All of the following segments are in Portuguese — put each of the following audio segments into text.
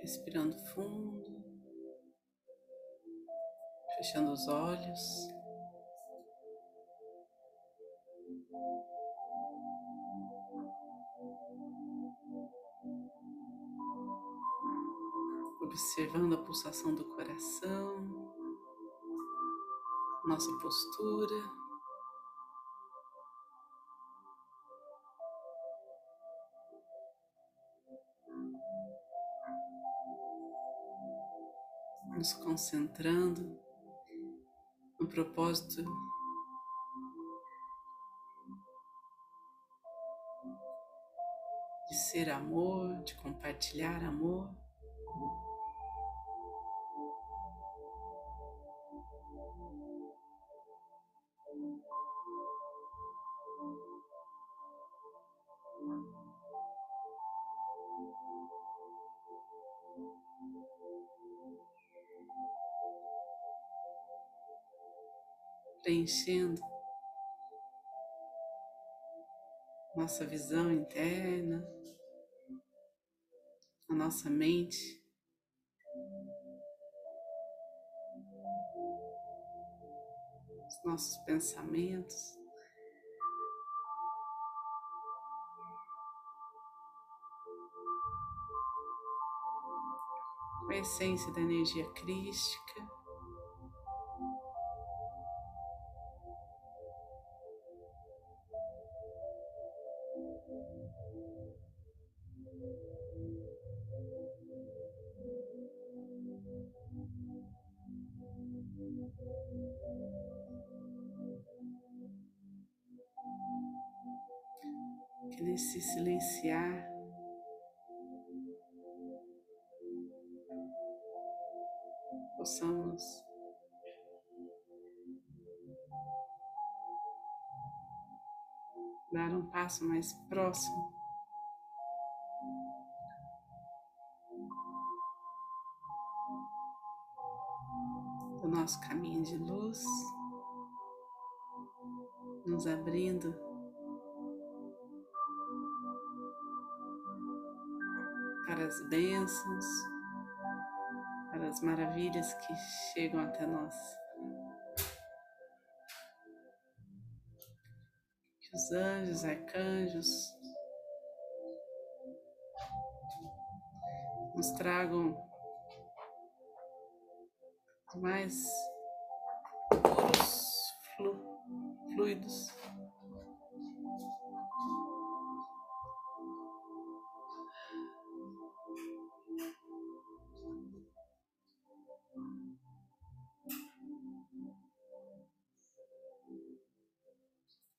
respirando fundo, fechando os olhos. Observando a pulsação do coração, nossa postura. Nos concentrando no propósito de ser amor, de compartilhar amor. Preenchendo nossa visão interna, a nossa mente. Os nossos pensamentos. A essência da energia crística. Que nesse silenciar. Possamos passo mais próximo do nosso caminho de luz, nos abrindo para as bênçãos, para as maravilhas que chegam até nós. Os anjos, arcanjos nos tragam mais puros flu, fluidos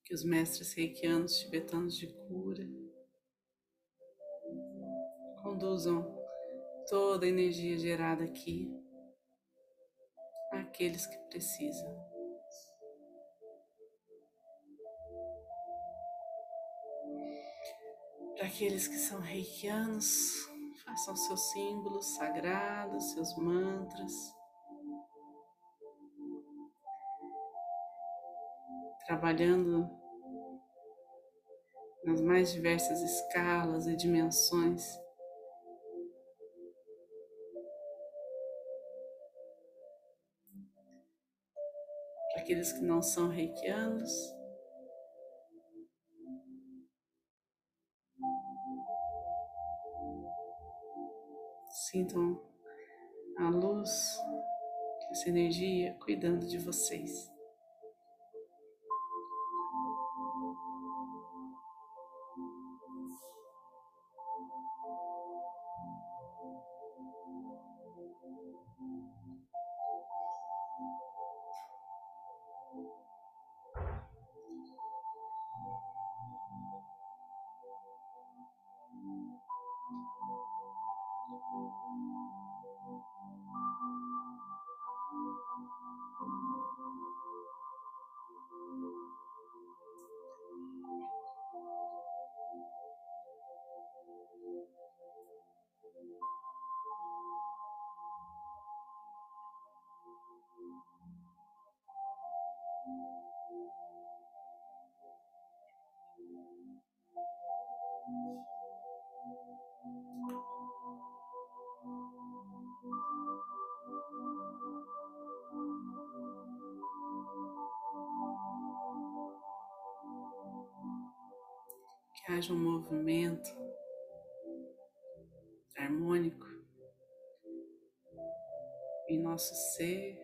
que os mestres reikianos tibetanos de cura conduzam toda a energia gerada aqui àqueles que precisam. Para aqueles que são reikianos, façam seus símbolos sagrados, seus mantras. Trabalhando nas mais diversas escalas e dimensões. Para aqueles que não são reikianos, sintam a luz, essa energia cuidando de vocês. Que haja um movimento harmônico em nosso ser,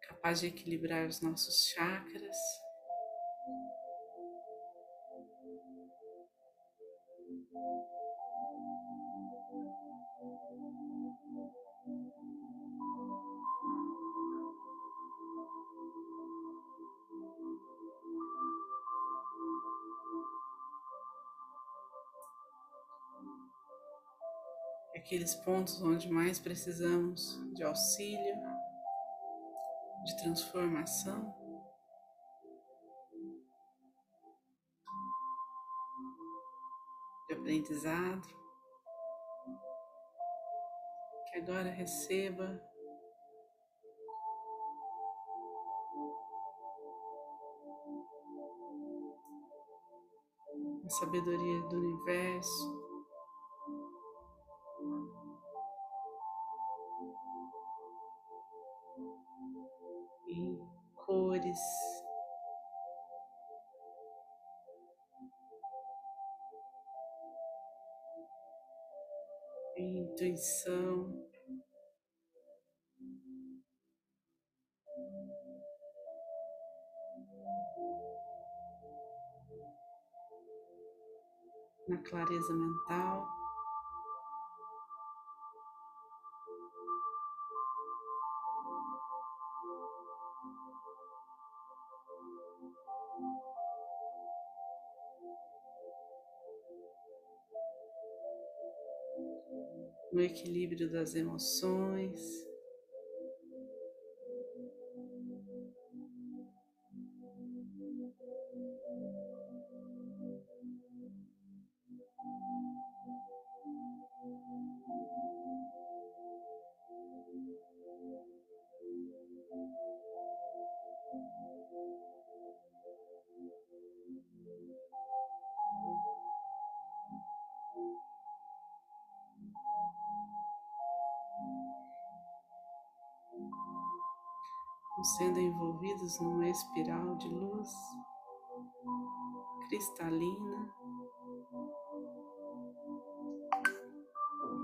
capaz de equilibrar os nossos chakras. Aqueles pontos onde mais precisamos de auxílio, de transformação. De aprendizado, que agora receba. A sabedoria do universo, intuição. Na clareza mental. No equilíbrio das emoções. Sendo envolvidos numa espiral de luz cristalina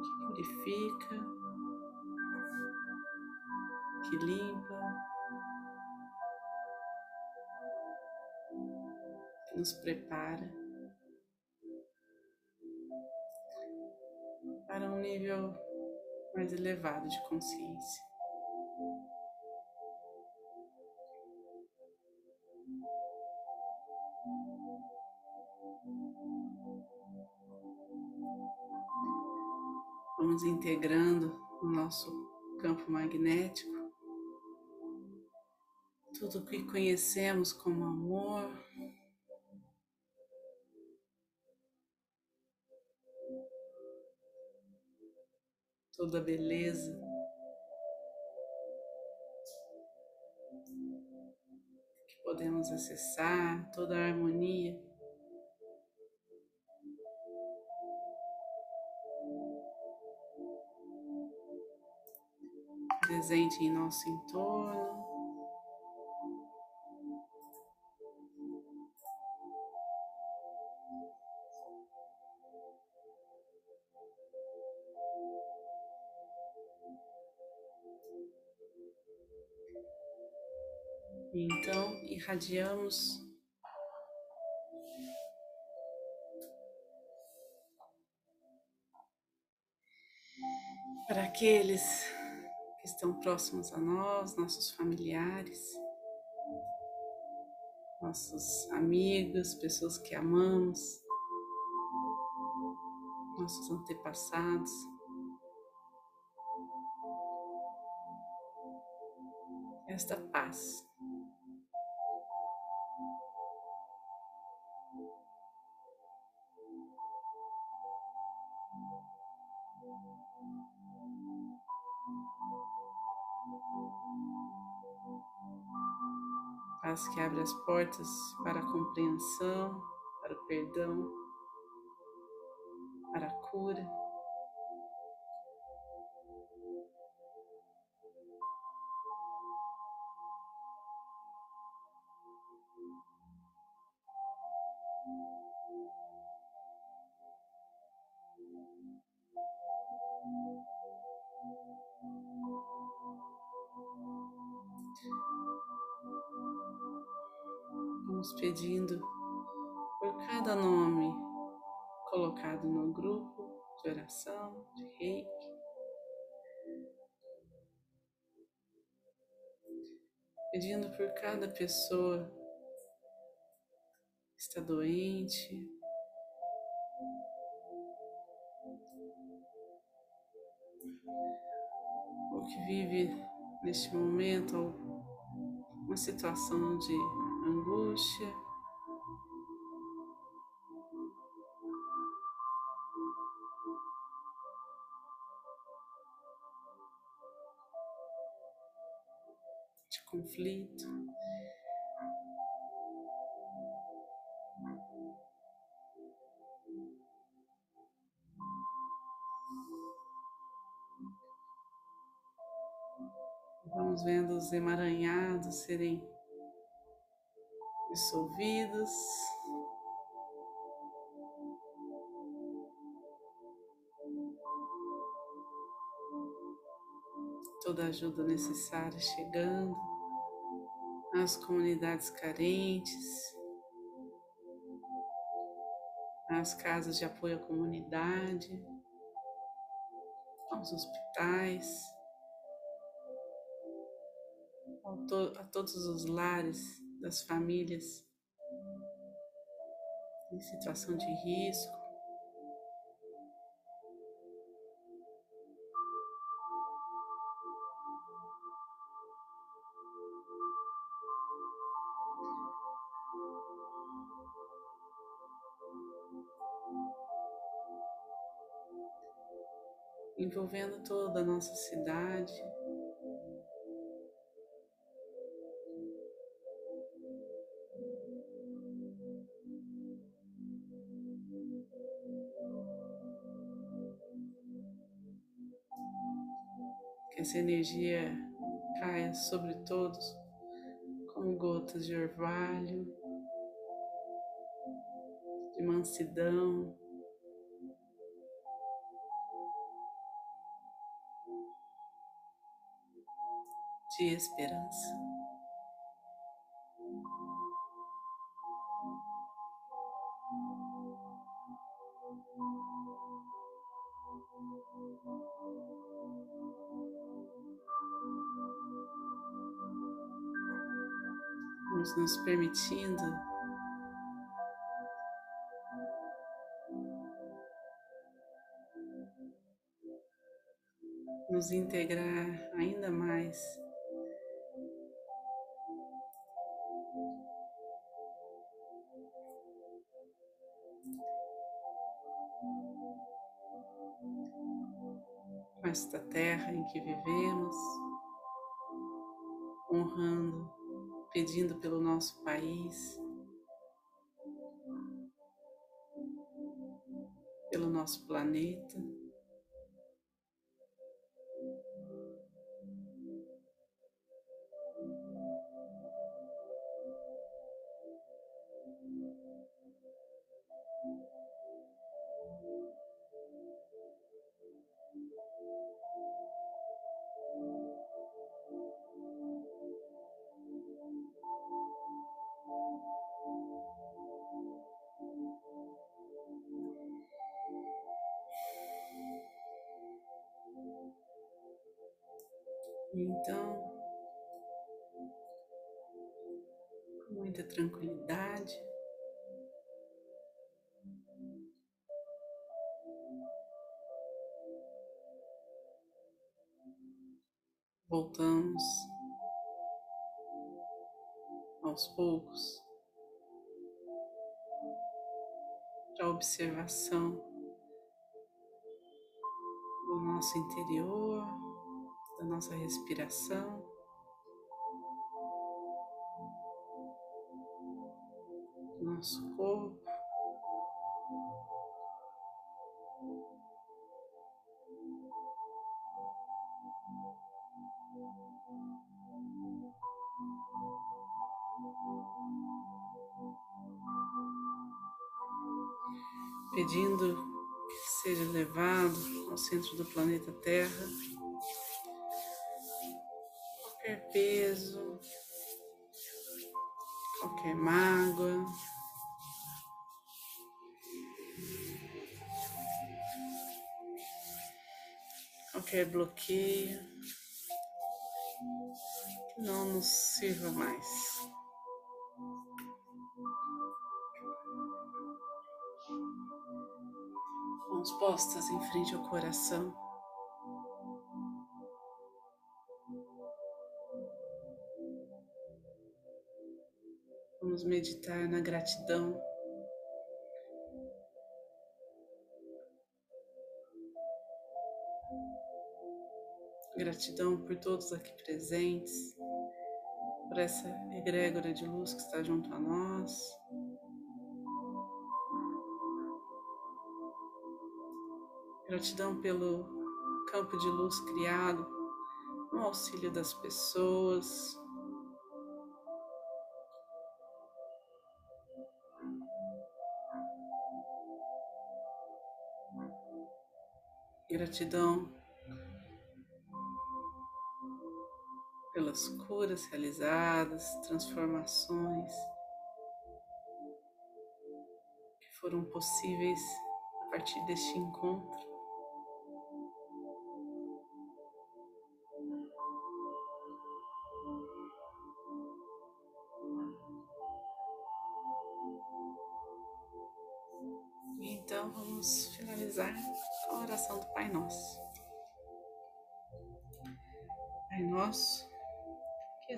que purifica, que limpa, que nos prepara para um nível mais elevado de consciência. Integrando o nosso campo magnético, tudo o que conhecemos como amor, toda beleza. que Podemos acessar toda a harmonia. Presente em nosso entorno. Então irradiamos para aqueles que estão próximos a nós, nossos familiares, nossos amigos, pessoas que amamos, nossos antepassados. Esta paz. Paz que abre as portas para a compreensão, para o perdão, para a cura. Pedindo por cada nome colocado no grupo de oração, de reiki. Pedindo por cada pessoa que está doente, ou que vive neste momento uma situação de angústia. De conflito. Vamos vendo os emaranhados serem dissolvidos. Toda ajuda necessária chegando às comunidades carentes, às casas de apoio à comunidade, aos hospitais. a todos os lares das famílias em situação de risco. Envolvendo toda a nossa cidade. Essa energia caia sobre todos como gotas de orvalho, de mansidão. De esperança. Nos permitindo. Nos integrar ainda mais. Com esta terra em que vivemos, honrando pedindo pelo nosso país, pelo nosso planeta. Então, com muita tranquilidade, voltamos aos poucos para a observação do nosso interior da nossa respiração. Nosso corpo. Pedindo que seja levado ao centro do planeta Terra qualquer qualquer mágoa. Qualquer bloqueio que não nos sirva mais. Mãos postas em frente ao coração. Vamos meditar na gratidão. Gratidão por todos aqui presentes, por essa egrégora de luz que está junto a nós. Gratidão pelo campo de luz criado, no auxílio das pessoas, Gratidão pelas curas realizadas, transformações que foram possíveis a partir deste encontro.